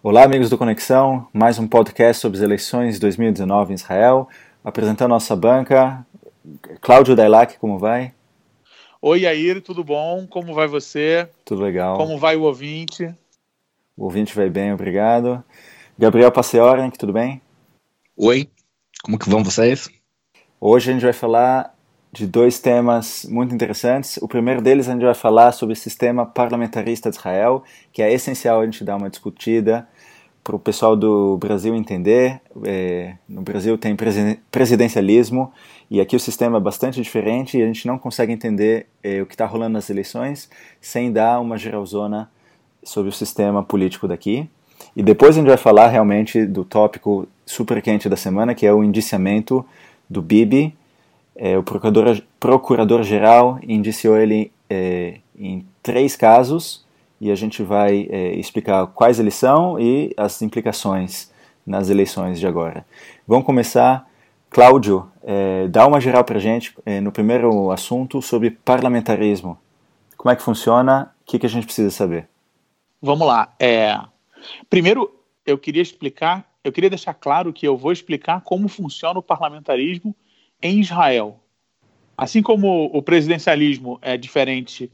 Olá, amigos do Conexão, mais um podcast sobre as eleições de 2019 em Israel. Apresentando nossa banca, Cláudio Dailac, como vai? Oi, Yair, tudo bom? Como vai você? Tudo legal. Como vai o ouvinte? O ouvinte vai bem, obrigado. Gabriel Passeoren, tudo bem? Oi, como que vão vocês? Hoje a gente vai falar de dois temas muito interessantes. O primeiro deles a gente vai falar sobre o sistema parlamentarista de Israel, que é essencial a gente dar uma discutida para o pessoal do Brasil entender. É, no Brasil tem presidencialismo e aqui o sistema é bastante diferente e a gente não consegue entender é, o que está rolando nas eleições sem dar uma geralzona sobre o sistema político daqui. E depois a gente vai falar realmente do tópico super quente da semana, que é o indiciamento do Bibi, é, o procurador-geral procurador indiciou ele é, em três casos e a gente vai é, explicar quais eles são e as implicações nas eleições de agora. Vamos começar. Cláudio, é, dá uma geral para gente é, no primeiro assunto sobre parlamentarismo. Como é que funciona? O que, que a gente precisa saber? Vamos lá. É, primeiro, eu queria explicar, eu queria deixar claro que eu vou explicar como funciona o parlamentarismo em Israel. Assim como o presidencialismo é diferente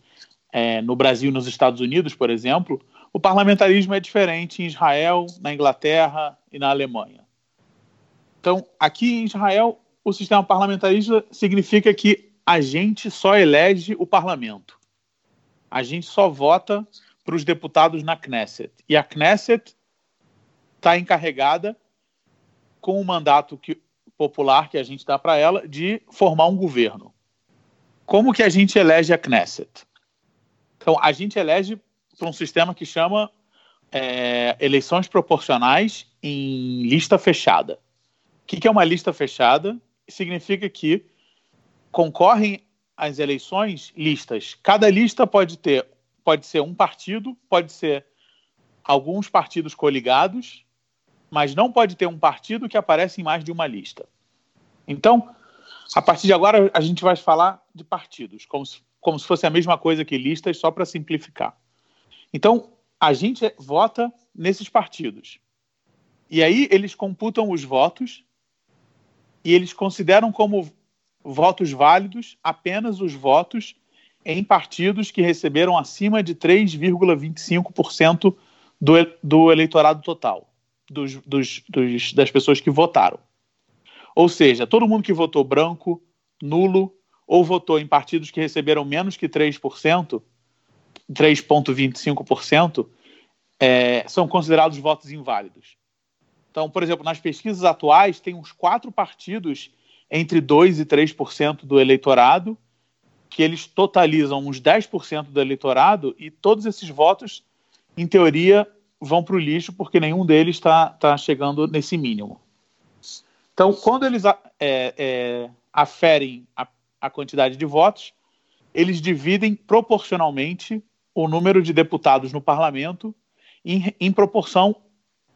é, no Brasil e nos Estados Unidos, por exemplo, o parlamentarismo é diferente em Israel, na Inglaterra e na Alemanha. Então, aqui em Israel, o sistema parlamentarista significa que a gente só elege o parlamento. A gente só vota para os deputados na Knesset. E a Knesset está encarregada com o mandato que popular que a gente dá para ela de formar um governo. Como que a gente elege a Knesset? Então, a gente elege para um sistema que chama é, eleições proporcionais em lista fechada. O que, que é uma lista fechada? Significa que concorrem às eleições listas. Cada lista pode ter, pode ser um partido, pode ser alguns partidos coligados mas não pode ter um partido que aparece em mais de uma lista. Então, a partir de agora, a gente vai falar de partidos, como se, como se fosse a mesma coisa que listas, só para simplificar. Então, a gente vota nesses partidos. E aí, eles computam os votos e eles consideram como votos válidos apenas os votos em partidos que receberam acima de 3,25% do, do eleitorado total dos, dos, dos, das pessoas que votaram. Ou seja, todo mundo que votou branco, nulo, ou votou em partidos que receberam menos que 3%, 3,25%, é, são considerados votos inválidos. Então, por exemplo, nas pesquisas atuais, tem uns quatro partidos entre 2% e 3% do eleitorado, que eles totalizam uns 10% do eleitorado, e todos esses votos, em teoria, vão para o lixo porque nenhum deles está tá chegando nesse mínimo. Então, quando eles é, é, aferem a, a quantidade de votos, eles dividem proporcionalmente o número de deputados no parlamento em, em proporção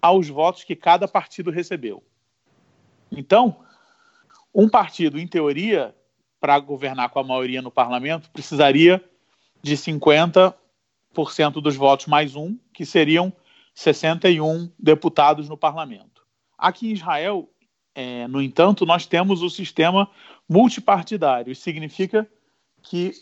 aos votos que cada partido recebeu. Então, um partido, em teoria, para governar com a maioria no parlamento, precisaria de 50% dos votos mais um, que seriam 61 deputados no parlamento. Aqui em Israel, é, no entanto, nós temos o sistema multipartidário. Isso significa que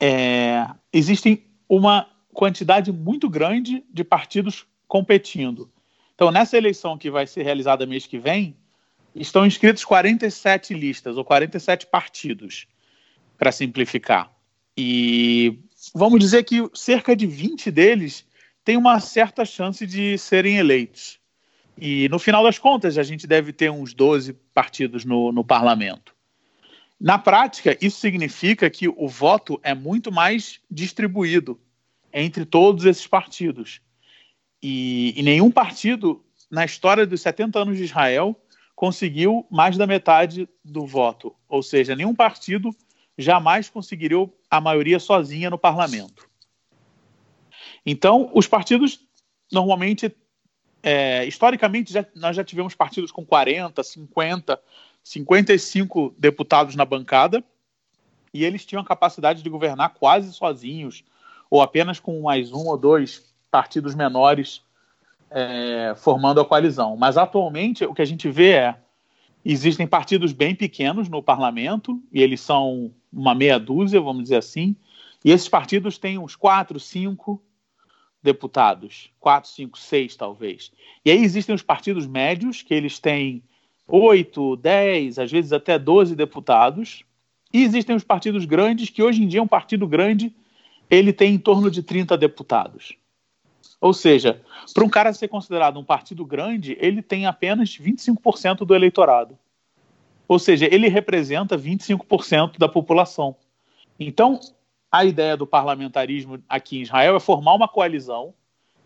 é, existem uma quantidade muito grande de partidos competindo. Então, nessa eleição que vai ser realizada mês que vem, estão inscritos 47 listas, ou 47 partidos, para simplificar. E vamos dizer que cerca de 20 deles tem uma certa chance de serem eleitos. E no final das contas, a gente deve ter uns 12 partidos no, no parlamento. Na prática, isso significa que o voto é muito mais distribuído entre todos esses partidos. E, e, nenhum partido, na história dos 70 anos de Israel, conseguiu mais da metade do voto. Ou seja, nenhum partido jamais conseguiria a maioria sozinha no parlamento. Então, os partidos normalmente, é, historicamente, já, nós já tivemos partidos com 40, 50, 55 deputados na bancada e eles tinham a capacidade de governar quase sozinhos ou apenas com mais um ou dois partidos menores é, formando a coalizão. Mas atualmente o que a gente vê é existem partidos bem pequenos no parlamento e eles são uma meia dúzia, vamos dizer assim, e esses partidos têm uns quatro, cinco deputados, quatro, cinco, seis talvez. E aí existem os partidos médios que eles têm oito, dez, às vezes até doze deputados, e existem os partidos grandes que hoje em dia um partido grande ele tem em torno de 30 deputados. Ou seja, para um cara ser considerado um partido grande, ele tem apenas 25% do eleitorado. Ou seja, ele representa 25% da população. Então, a ideia do parlamentarismo aqui em Israel é formar uma coalizão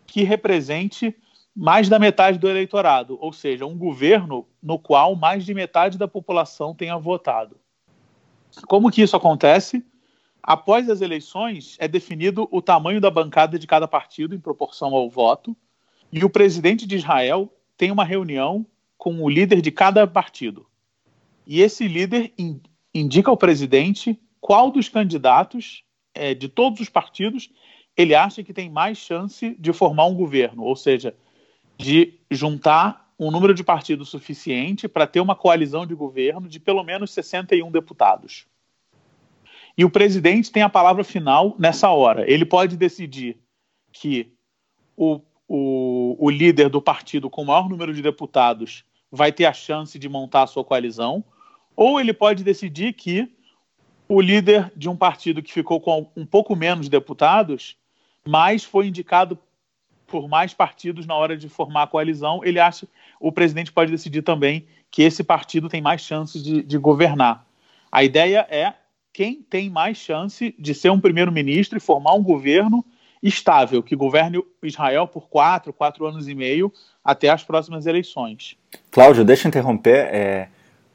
que represente mais da metade do eleitorado, ou seja, um governo no qual mais de metade da população tenha votado. Como que isso acontece? Após as eleições, é definido o tamanho da bancada de cada partido em proporção ao voto, e o presidente de Israel tem uma reunião com o líder de cada partido. E esse líder in, indica ao presidente qual dos candidatos é, de todos os partidos ele acha que tem mais chance de formar um governo, ou seja, de juntar um número de partidos suficiente para ter uma coalizão de governo de pelo menos 61 deputados. E o presidente tem a palavra final nessa hora. Ele pode decidir que o, o, o líder do partido com o maior número de deputados vai ter a chance de montar a sua coalizão, ou ele pode decidir que o líder de um partido que ficou com um pouco menos deputados, mas foi indicado por mais partidos na hora de formar a coalizão, ele acha o presidente pode decidir também que esse partido tem mais chances de, de governar. A ideia é quem tem mais chance de ser um primeiro-ministro e formar um governo estável, que governe Israel por quatro, quatro anos e meio até as próximas eleições. Cláudio, deixa eu interromper. É,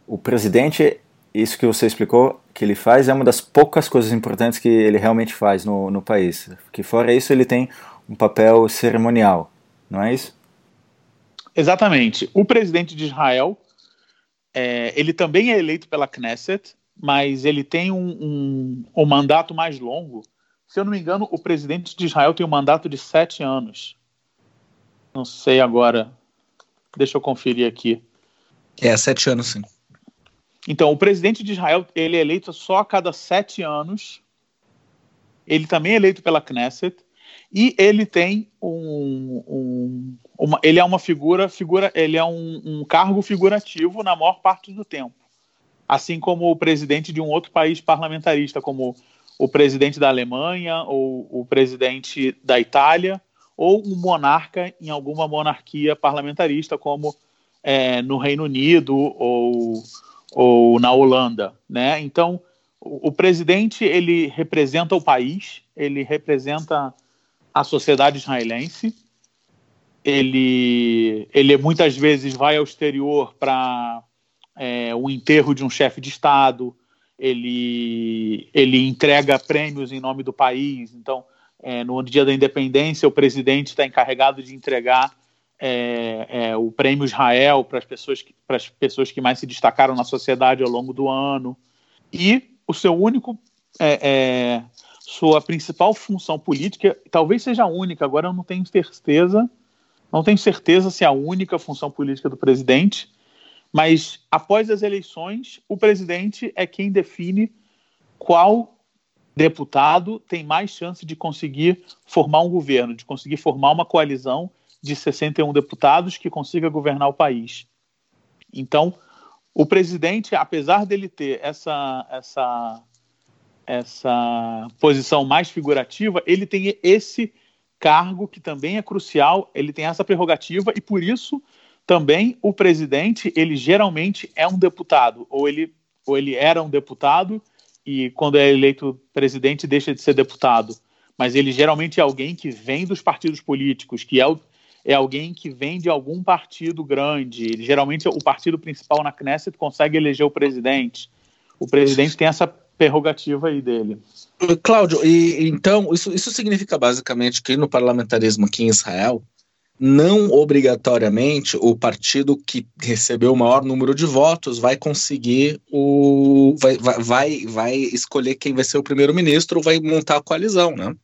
o presidente, isso que você explicou, que ele faz, é uma das poucas coisas importantes que ele realmente faz no, no país. Que fora isso, ele tem um papel cerimonial, não é isso? Exatamente. O presidente de Israel, é, ele também é eleito pela Knesset, mas ele tem um, um, um, mandato mais longo. Se eu não me engano, o presidente de Israel tem um mandato de sete anos. Não sei agora. Deixa eu conferir aqui. É, sete anos, sim. Então, o presidente de Israel ele é eleito só a cada sete anos. Ele também é eleito pela Knesset. E ele tem um, um uma, ele é uma figura, figura ele é um, um cargo figurativo na maior parte do tempo assim como o presidente de um outro país parlamentarista, como o presidente da Alemanha ou o presidente da Itália, ou um monarca em alguma monarquia parlamentarista, como é, no Reino Unido ou, ou na Holanda, né? Então, o, o presidente ele representa o país, ele representa a sociedade israelense, ele, ele muitas vezes vai ao exterior para é, o enterro de um chefe de Estado, ele, ele entrega prêmios em nome do país. Então, é, no dia da independência, o presidente está encarregado de entregar é, é, o prêmio Israel para as pessoas, que, as pessoas que mais se destacaram na sociedade ao longo do ano. E o seu único. É, é, sua principal função política, talvez seja a única, agora eu não tenho certeza, não tenho certeza se é a única função política do presidente, mas após as eleições, o presidente é quem define qual deputado tem mais chance de conseguir formar um governo, de conseguir formar uma coalizão de 61 deputados que consiga governar o país. Então, o presidente, apesar dele ter essa, essa, essa posição mais figurativa, ele tem esse cargo que também é crucial, ele tem essa prerrogativa e por isso também o presidente, ele geralmente é um deputado, ou ele, ou ele era um deputado e quando é eleito presidente deixa de ser deputado. Mas ele geralmente é alguém que vem dos partidos políticos, que é, o, é alguém que vem de algum partido grande. Geralmente o partido principal na Knesset consegue eleger o presidente. O presidente tem essa prerrogativa aí dele. Cláudio, e então isso, isso significa basicamente que no parlamentarismo aqui em Israel não obrigatoriamente o partido que recebeu o maior número de votos vai conseguir o vai, vai, vai escolher quem vai ser o primeiro-ministro ou vai montar a coalizão, né?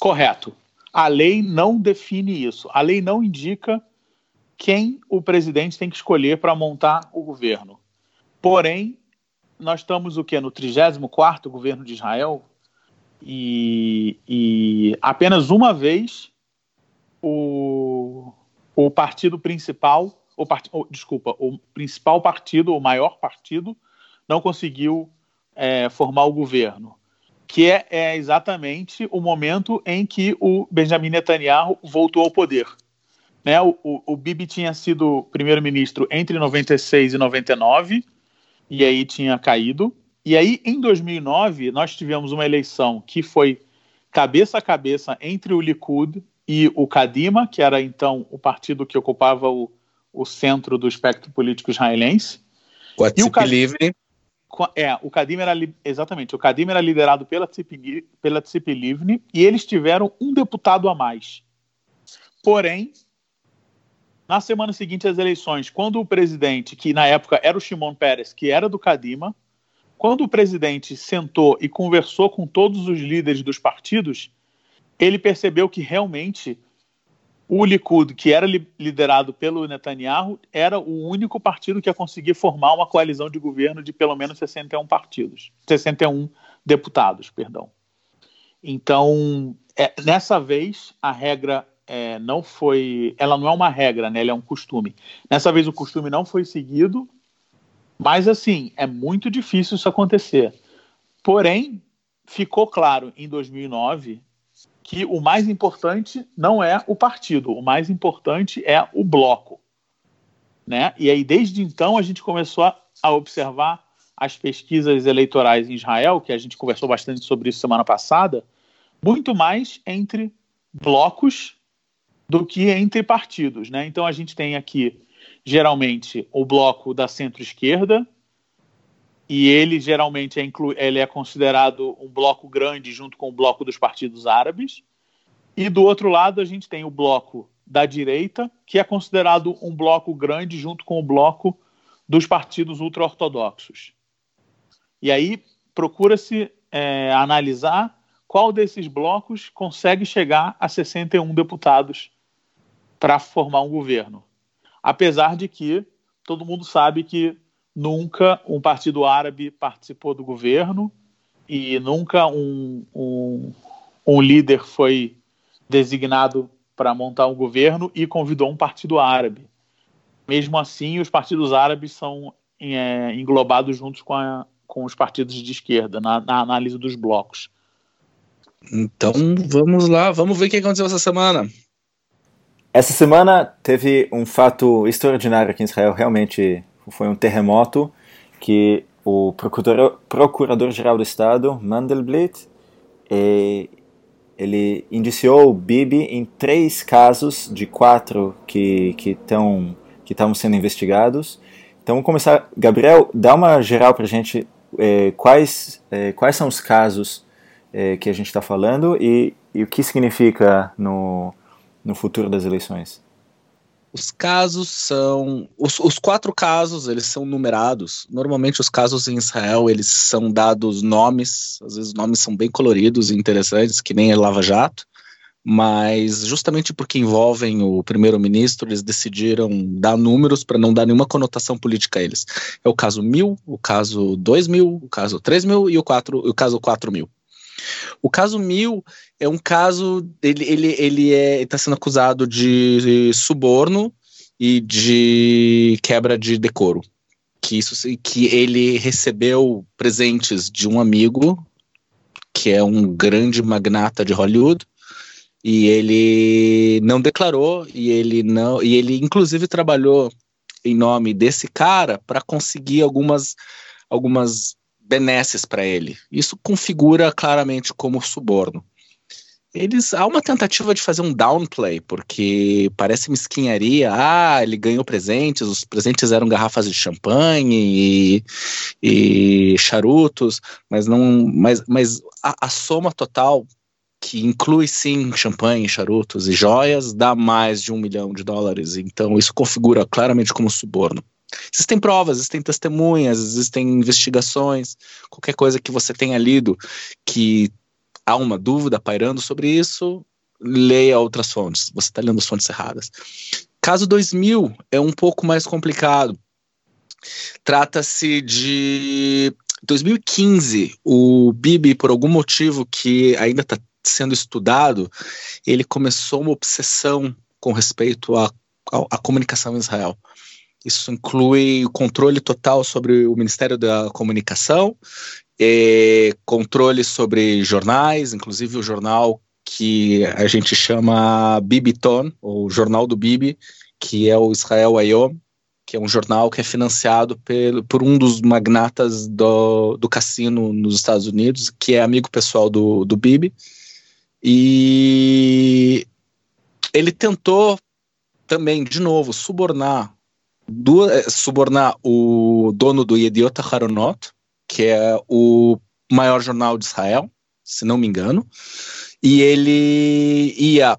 Correto. A lei não define isso. A lei não indica quem o presidente tem que escolher para montar o governo. Porém, nós estamos o quê? No 34º governo de Israel e, e apenas uma vez o, o partido principal, o part, desculpa, o principal partido, o maior partido, não conseguiu é, formar o governo, que é, é, exatamente o momento em que o Benjamin Netanyahu voltou ao poder. Né? O, o, o Bibi tinha sido primeiro-ministro entre 96 e 99, e aí tinha caído. E aí, em 2009, nós tivemos uma eleição que foi cabeça a cabeça entre o Likud e o Kadima, que era então o partido que ocupava o, o centro do espectro político israelense. O e o Kadima, Livre. É, o Kadima era exatamente, o Kadima era liderado pela Tzipi, pela Tzipi Livni e eles tiveram um deputado a mais. Porém, na semana seguinte às eleições, quando o presidente, que na época era o Shimon Peres, que era do Kadima, quando o presidente sentou e conversou com todos os líderes dos partidos, ele percebeu que realmente o Likud, que era liderado pelo Netanyahu, era o único partido que ia conseguir formar uma coalizão de governo de pelo menos 61 partidos, 61 deputados, perdão. Então, é, nessa vez, a regra é, não foi. Ela não é uma regra, né? Ela é um costume. Nessa vez o costume não foi seguido, mas assim, é muito difícil isso acontecer. Porém, ficou claro em 2009 que o mais importante não é o partido, o mais importante é o bloco. Né? E aí, desde então, a gente começou a, a observar as pesquisas eleitorais em Israel, que a gente conversou bastante sobre isso semana passada, muito mais entre blocos do que entre partidos. Né? Então a gente tem aqui, geralmente, o bloco da centro-esquerda, e ele geralmente é, inclu ele é considerado um bloco grande junto com o bloco dos partidos árabes. E do outro lado a gente tem o bloco da direita, que é considerado um bloco grande junto com o bloco dos partidos ultra-ortodoxos. E aí procura-se é, analisar qual desses blocos consegue chegar a 61 deputados para formar um governo. Apesar de que todo mundo sabe que nunca um partido árabe participou do governo e nunca um, um, um líder foi designado para montar um governo e convidou um partido árabe. Mesmo assim, os partidos árabes são é, englobados juntos com, a, com os partidos de esquerda na, na análise dos blocos. Então vamos lá, vamos ver o que aconteceu essa semana. Essa semana teve um fato extraordinário aqui em Israel, realmente foi um terremoto que o procurador-geral do Estado, Mandelblit, ele indiciou o Bibi em três casos de quatro que estão que estavam sendo investigados. Então vamos começar, Gabriel, dá uma geral para a gente eh, quais eh, quais são os casos eh, que a gente está falando e, e o que significa no no futuro das eleições? Os casos são os, os, quatro casos eles são numerados. Normalmente os casos em Israel eles são dados nomes, às vezes nomes são bem coloridos e interessantes, que nem a Lava Jato. Mas justamente porque envolvem o primeiro-ministro, eles decidiram dar números para não dar nenhuma conotação política a eles. É o caso mil, o caso dois mil, o caso três mil e o, quatro, o caso quatro mil. O caso Mil é um caso, ele ele ele é está sendo acusado de suborno e de quebra de decoro. Que isso que ele recebeu presentes de um amigo que é um grande magnata de Hollywood e ele não declarou e ele não e ele inclusive trabalhou em nome desse cara para conseguir algumas algumas benesses para ele. Isso configura claramente como suborno. Eles há uma tentativa de fazer um downplay, porque parece mesquinharia. Ah, ele ganhou presentes, os presentes eram garrafas de champanhe e, e charutos, mas não, mas, mas a, a soma total que inclui sim champanhe, charutos e joias, dá mais de um milhão de dólares. Então isso configura claramente como suborno. Existem provas, existem testemunhas, existem investigações, qualquer coisa que você tenha lido que há uma dúvida pairando sobre isso, leia outras fontes. Você está lendo as fontes erradas. Caso 2000 é um pouco mais complicado. Trata-se de 2015. O Bibi, por algum motivo que ainda está sendo estudado, ele começou uma obsessão com respeito à, à, à comunicação em Israel. Isso inclui o controle total sobre o Ministério da Comunicação, controle sobre jornais, inclusive o jornal que a gente chama Bibiton, ou Jornal do Bibi, que é o Israel Ayom, que é um jornal que é financiado pelo, por um dos magnatas do, do cassino nos Estados Unidos, que é amigo pessoal do, do Bibi. E ele tentou também, de novo, subornar, eh, subornar o dono do Yediot Haronot, que é o maior jornal de Israel, se não me engano, e ele ia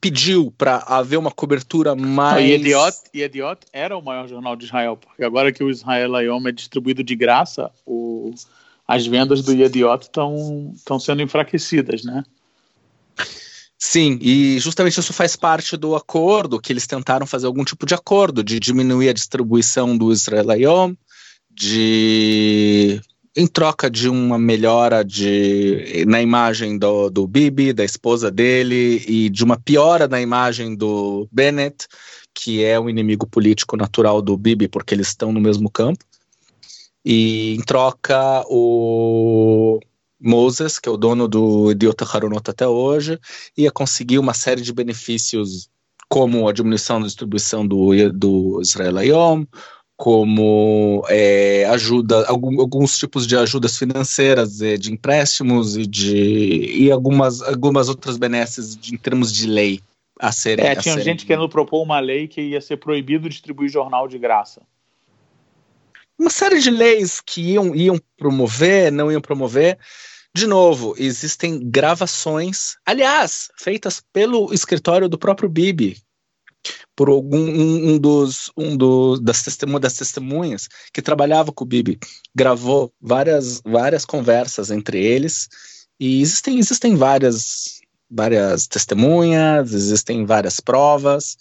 pediu para haver uma cobertura mais. E Idiot, Idiot era o maior jornal de Israel, porque agora que o Israel Ayom é distribuído de graça, o, as vendas do Idiot estão sendo enfraquecidas, né? Sim, e justamente isso faz parte do acordo que eles tentaram fazer algum tipo de acordo de diminuir a distribuição do Israel Ayom, de em troca de uma melhora de, na imagem do, do Bibi, da esposa dele, e de uma piora na imagem do Bennett, que é o inimigo político natural do Bibi, porque eles estão no mesmo campo. E em troca, o Moses, que é o dono do Idiota Harunot até hoje, ia conseguir uma série de benefícios, como a diminuição da distribuição do, do Israel Ayom, como é, ajuda, algum, alguns tipos de ajudas financeiras, de empréstimos e de e algumas, algumas outras benesses de, em termos de lei a serem. É, tinha serem... gente querendo propor uma lei que ia ser proibido distribuir jornal de graça. Uma série de leis que iam, iam promover, não iam promover. De novo, existem gravações, aliás, feitas pelo escritório do próprio Bibi, por algum um, um dos um do, das, testemunhas, das testemunhas que trabalhava com o Bibi gravou várias várias conversas entre eles e existem existem várias várias testemunhas existem várias provas.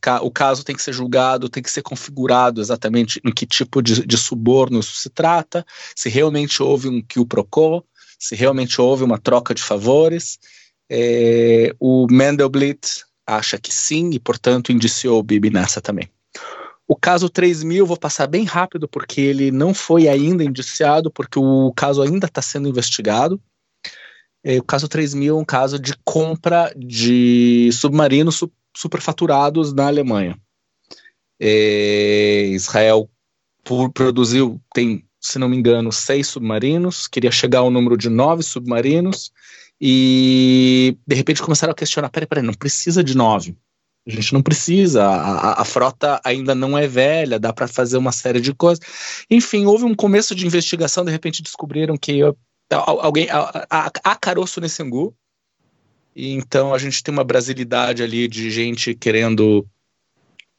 Ca o caso tem que ser julgado tem que ser configurado exatamente em que tipo de, de suborno isso se trata se realmente houve um que o procou se realmente houve uma troca de favores. É, o Mendelblit acha que sim e, portanto, indiciou o Bibi nessa também. O caso 3000, vou passar bem rápido porque ele não foi ainda indiciado, porque o caso ainda está sendo investigado. É, o caso 3000 é um caso de compra de submarinos su superfaturados na Alemanha. É, Israel produziu, tem, se não me engano, seis submarinos, queria chegar ao número de nove submarinos e de repente começaram a questionar: peraí, peraí, não precisa de nove. A gente não precisa, a, a, frota ainda não é velha, dá para fazer uma série de coisas. Enfim, houve um começo de investigação, de repente descobriram que alguém, há caroço nesse angu, e então a gente tem uma brasilidade ali de gente querendo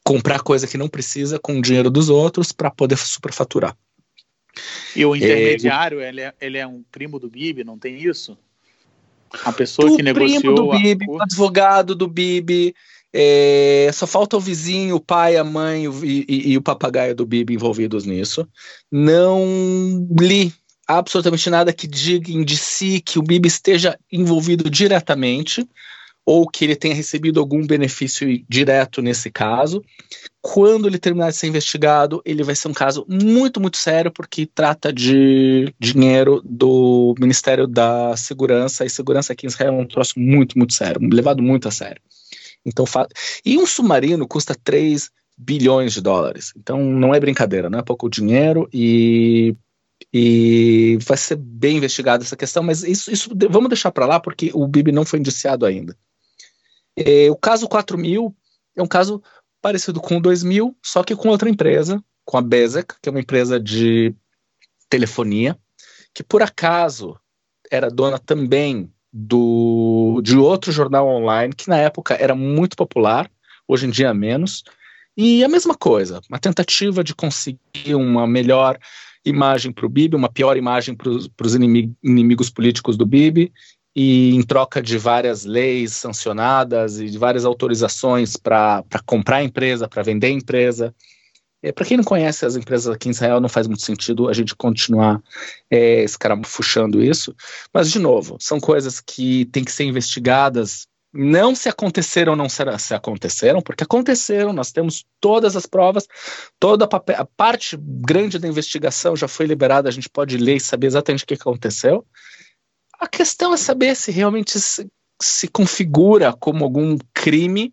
comprar coisa que não precisa com o dinheiro dos outros para poder superfaturar. E o intermediário, é, ele, é, ele é um primo do Bibi, não tem isso? A pessoa o que negociou. Do Bibi, o advogado do Bibi. É, só falta o vizinho, o pai, a mãe o, e, e, o papagaio do Bibi envolvidos nisso. Não li absolutamente nada que diga, indicie que o Bibi esteja envolvido diretamente ou que ele tenha recebido algum benefício direto nesse caso. Quando ele terminar de ser investigado, ele vai ser um caso muito, muito sério, porque trata de dinheiro do Ministério da Segurança, e segurança aqui em Israel é um troço muito, muito sério, levado muito a sério. Então, e um submarino custa 3 bilhões de dólares. Então, não é brincadeira, não é pouco dinheiro e e vai ser bem investigada essa questão, mas isso, isso vamos deixar para lá porque o Bibi não foi indiciado ainda. É, o caso 4000 é um caso parecido com o 2000, só que com outra empresa, com a Bezek, que é uma empresa de telefonia, que por acaso era dona também do, de outro jornal online, que na época era muito popular, hoje em dia menos. E a mesma coisa, uma tentativa de conseguir uma melhor imagem para o Bibi, uma pior imagem para os inimigos políticos do Bibi, e em troca de várias leis sancionadas e de várias autorizações para comprar empresa, para vender empresa. É, para quem não conhece as empresas aqui em Israel, não faz muito sentido a gente continuar é, escarafuchando isso. Mas, de novo, são coisas que têm que ser investigadas não se aconteceram não será, se aconteceram, porque aconteceram, nós temos todas as provas, toda a, a, parte grande da investigação já foi liberada, a gente pode ler e saber exatamente o que aconteceu. A questão é saber se realmente se, configura como algum crime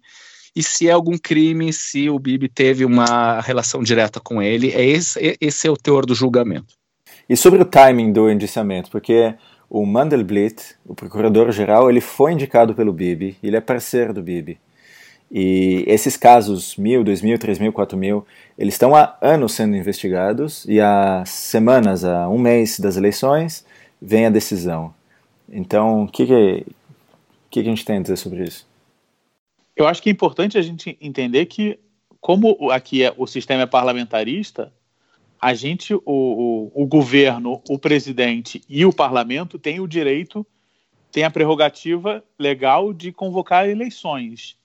e se é algum crime, se o Bibi teve uma relação direta com ele. É esse, esse é o teor do julgamento. E sobre o timing do indiciamento, porque o Mandelblit, o procurador-geral, ele foi indicado pelo Bibi, ele é parceiro do Bibi. E esses casos, mil, dois mil, três mil, quatro mil, eles estão há anos sendo investigados e há semanas, há um mês das eleições, vem a decisão. Então, o que, que, que, que a gente tem a dizer sobre isso? Eu acho que é importante a gente entender que, como aqui é, o sistema é parlamentarista, a gente, o, o, o, governo, o presidente e o parlamento têm o direito, têm a prerrogativa legal de convocar eleições.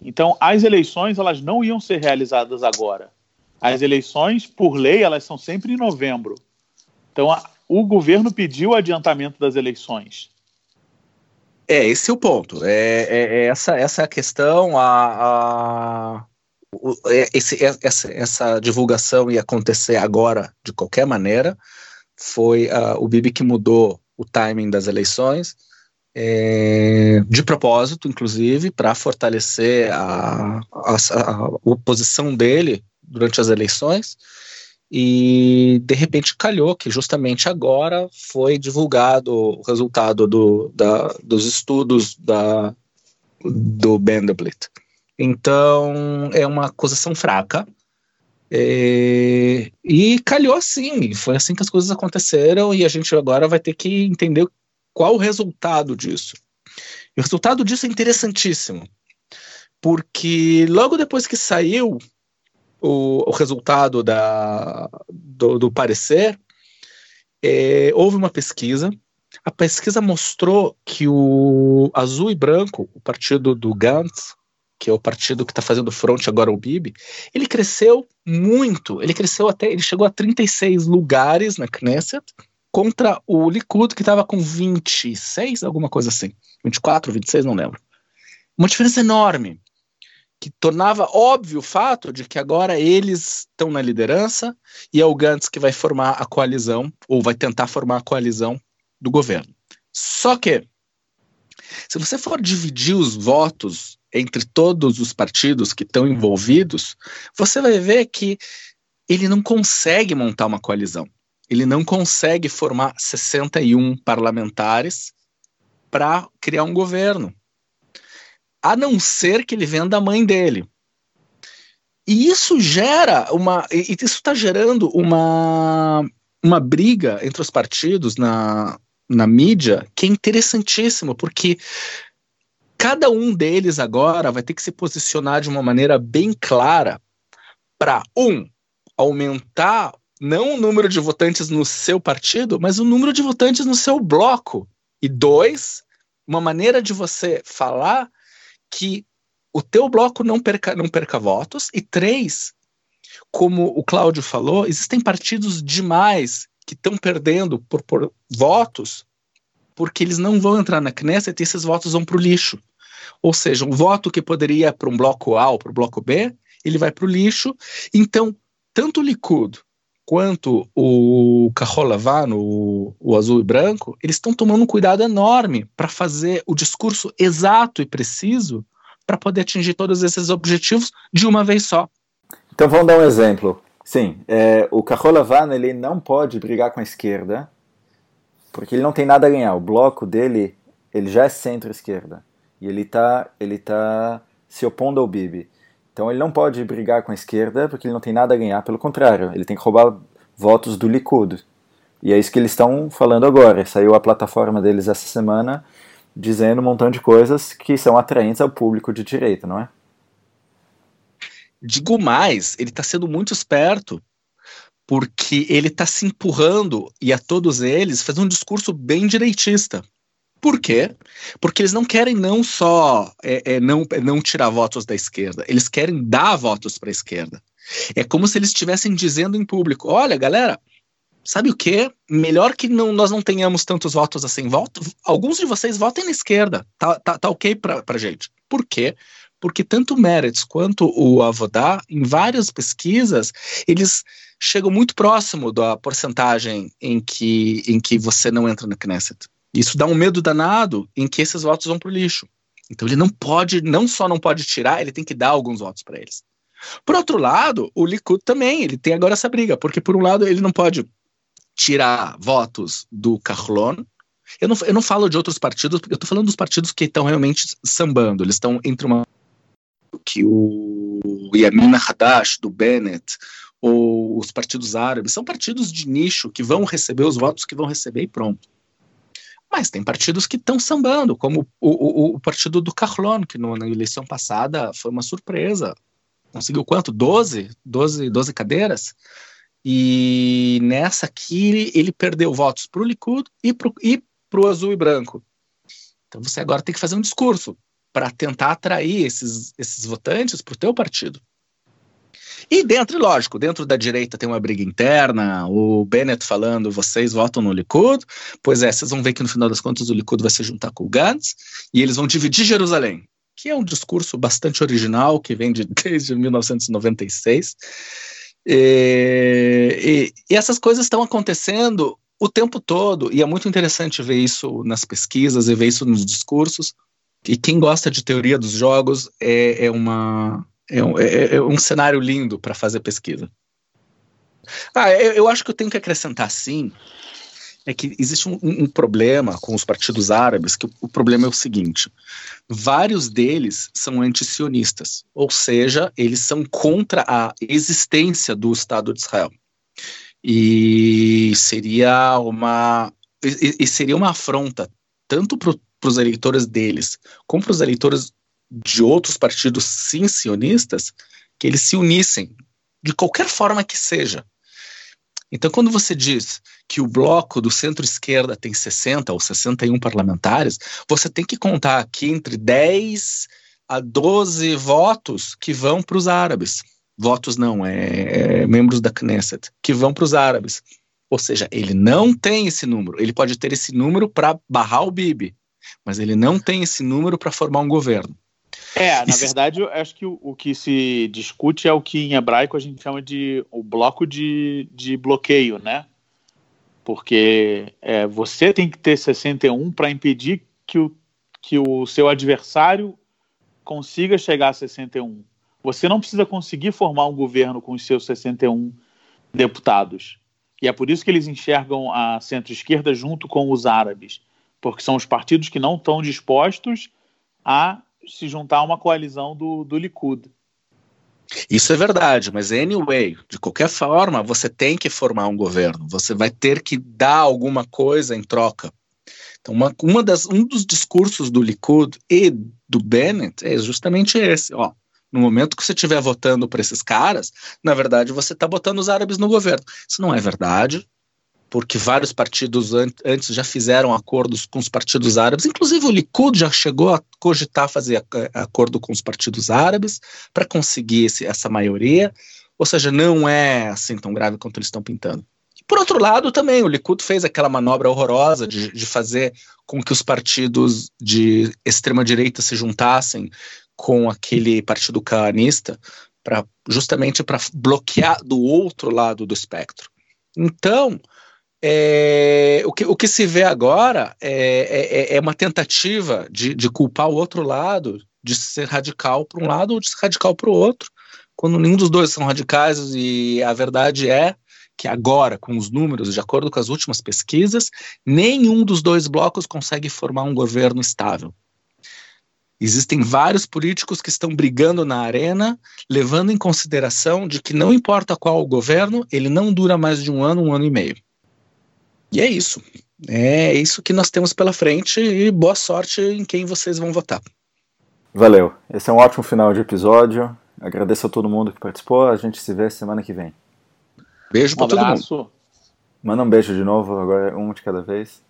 Então, as eleições elas não iam ser realizadas agora. As eleições, por lei, elas são sempre em novembro. Então, a, o governo pediu o adiantamento das eleições. É, esse é o ponto. É, é, é essa, essa é a questão. A, a é, esse, é, essa, essa, divulgação ia acontecer agora de qualquer maneira. Foi uh, o Bibi que mudou o timing das eleições, é, de propósito, inclusive, para fortalecer a, a, a, oposição dele durante as eleições. E de repente calhou que justamente agora foi divulgado o resultado do, da, dos estudos da, do Vanderbilt. Então, é uma acusação fraca. É, e calhou assim, foi assim que as coisas aconteceram, e a gente agora vai ter que entender qual o resultado disso. E o resultado disso é interessantíssimo, porque logo depois que saiu o, o resultado da, do, do parecer, é, houve uma pesquisa. A pesquisa mostrou que o azul e branco, o partido do Gantz, que é o partido que está fazendo front agora o Bibi, ele cresceu muito. Ele cresceu até, ele chegou a 36 lugares na Knesset contra o Likud que estava com 26, alguma coisa assim, 24, 26, não lembro. Uma diferença enorme que tornava óbvio o fato de que agora eles estão na liderança e é o Gantz que vai formar a coalizão ou vai tentar formar a coalizão do governo. Só que se você for dividir os votos entre todos os partidos que estão envolvidos, você vai ver que ele não consegue montar uma coalizão. Ele não consegue formar 61 parlamentares para criar um governo. A não ser que ele venda a mãe dele. E isso gera uma. Isso está gerando uma, uma briga entre os partidos na, na mídia que é interessantíssimo, porque cada um deles agora vai ter que se posicionar de uma maneira bem clara para, um, aumentar não o número de votantes no seu partido, mas o número de votantes no seu bloco. E dois, uma maneira de você falar que o teu bloco não perca, não perca votos. E três, como o Cláudio falou, existem partidos demais que estão perdendo por, por votos porque eles não vão entrar na Knesset e esses votos vão para o lixo. Ou seja, um voto que poderia para um bloco A ou para o bloco B, ele vai para o lixo. Então, tanto o Likud quanto o Carolavano, o, o azul e branco, eles estão tomando um cuidado enorme para fazer o discurso exato e preciso para poder atingir todos esses objetivos de uma vez só. Então vamos dar um exemplo. Sim, é, o Carolavano ele não pode brigar com a esquerda porque ele não tem nada a ganhar. O bloco dele ele já é centro-esquerda e ele está ele tá se opondo ao Bibi. Então ele não pode brigar com a esquerda porque ele não tem nada a ganhar, pelo contrário, ele tem que roubar votos do Likud. E é isso que eles estão falando agora. Saiu a plataforma deles essa semana dizendo um montão de coisas que são atraentes ao público de direita, não é? Digo mais, ele está sendo muito esperto, porque ele está se empurrando, e a todos eles, faz um discurso bem direitista Por quê? Porque eles não querem não só é, é, não, é, não tirar votos da esquerda, eles querem dar votos para a esquerda. É como se eles estivessem dizendo em público: olha, galera, sabe o que? Melhor que não, nós não tenhamos tantos votos assim. Voto, alguns de vocês votem na esquerda. Tá, tá, tá ok pra, pra gente. Por quê? Porque tanto o Meretz quanto o Avodá, em várias pesquisas, eles chegam muito próximo da porcentagem em que, em que você não entra na Knesset. Isso dá um medo danado em que esses votos vão pro lixo. Então ele não pode, não só não pode tirar, ele tem que dar alguns votos para eles. Por outro lado, o Likud também, ele tem agora essa briga, porque por um lado ele não pode tirar votos do Carlon. Eu não, eu não falo de outros partidos, eu estou falando dos partidos que estão realmente sambando. Eles estão entre uma. que o Yamin Hadash, do Bennett, ou os partidos árabes, são partidos de nicho que vão receber os votos que vão receber e pronto. Mas tem partidos que estão sambando, como o, o, o, partido do Carlon, que no, na eleição passada foi uma surpresa. Conseguiu quanto? 12? 12, 12 cadeiras? E nessa aqui ele perdeu votos para o Likud e para o azul e branco. Então você agora tem que fazer um discurso para tentar atrair esses, esses votantes para o teu partido. E dentro, lógico, dentro da direita tem uma briga interna, o Bennett falando, vocês votam no Likud, pois é, vocês vão ver que no final das contas o Likud vai se juntar com o Gantz, e eles vão dividir Jerusalém, que é um discurso bastante original, que vem de, desde 1996, e, e, e essas coisas estão acontecendo o tempo todo, e é muito interessante ver isso nas pesquisas e ver isso nos discursos. E quem gosta de teoria dos jogos é, é, uma, é, um, é, é um cenário lindo para fazer pesquisa. Ah, eu, eu, acho que eu tenho que acrescentar sim é que existe um, um, problema com os partidos árabes, que o, o problema é o seguinte: vários deles são antisionistas, ou seja, eles são contra a existência do Estado de Israel. E seria uma e, e seria uma afronta tanto para os eleitores deles como para os eleitores de outros partidos sim sionistas que eles se unissem de qualquer forma que seja então, quando você diz que o bloco do centro-esquerda tem 60 ou 61 parlamentares, você tem que contar aqui entre 10 a 12 votos que vão para os árabes. Votos não, é, é membros da Knesset, que vão para os árabes. Ou seja, ele não tem esse número. Ele pode ter esse número para barrar o Bibi, mas ele não tem esse número para formar um governo. É, na verdade, eu acho que o, o, que se discute é o que em hebraico a gente chama de o bloco de, de bloqueio, né? Porque é, você tem que ter 61 para impedir que o, que o seu adversário consiga chegar a 61. Você não precisa conseguir formar um governo com os seus 61 deputados. E é por isso que eles enxergam a centro-esquerda junto com os árabes, porque são os partidos que não estão dispostos a se juntar a uma coalizão do, do Likud. Isso é verdade, mas anyway, de qualquer forma, você tem que formar um governo, você vai ter que dar alguma coisa em troca. Então, uma, uma das, um dos discursos do Likud e do Bennett é justamente esse, ó. No momento que você estiver votando para esses caras, na verdade você está botando os árabes no governo. Isso não é verdade porque vários partidos an antes já fizeram acordos com os partidos árabes, inclusive o Likud já chegou a cogitar fazer acordo com os partidos árabes para conseguir esse, essa maioria, ou seja, não é assim tão grave quanto eles estão pintando. Por outro lado, também o Likud fez aquela manobra horrorosa de, de fazer com que os partidos de extrema-direita se juntassem com aquele partido canista, pra, justamente para bloquear do outro lado do espectro. Então, é, o, que, o que se vê agora é, é, é uma tentativa de, de, culpar o outro lado, de ser radical para um lado ou de ser radical para o outro, quando nenhum dos dois são radicais e a verdade é que agora, com os números, de acordo com as últimas pesquisas, nenhum dos dois blocos consegue formar um governo estável. Existem vários políticos que estão brigando na arena, levando em consideração de que não importa qual o governo, ele não dura mais de um ano, um ano e meio. E é isso. É isso que nós temos pela frente e boa sorte em quem vocês vão votar. Valeu. Esse é um ótimo final de episódio. Agradeço a todo mundo que participou. A gente se vê semana que vem. Beijo um para todo mundo. Manda um beijo de novo, agora um de cada vez.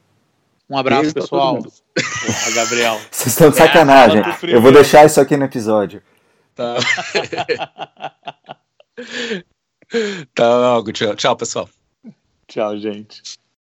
Um abraço, Beijo pessoal. Porra, Gabriel. Vocês estão de sacanagem. Eu vou deixar isso aqui no episódio. Tá. tá, tchau, tchau, pessoal. Tchau, gente.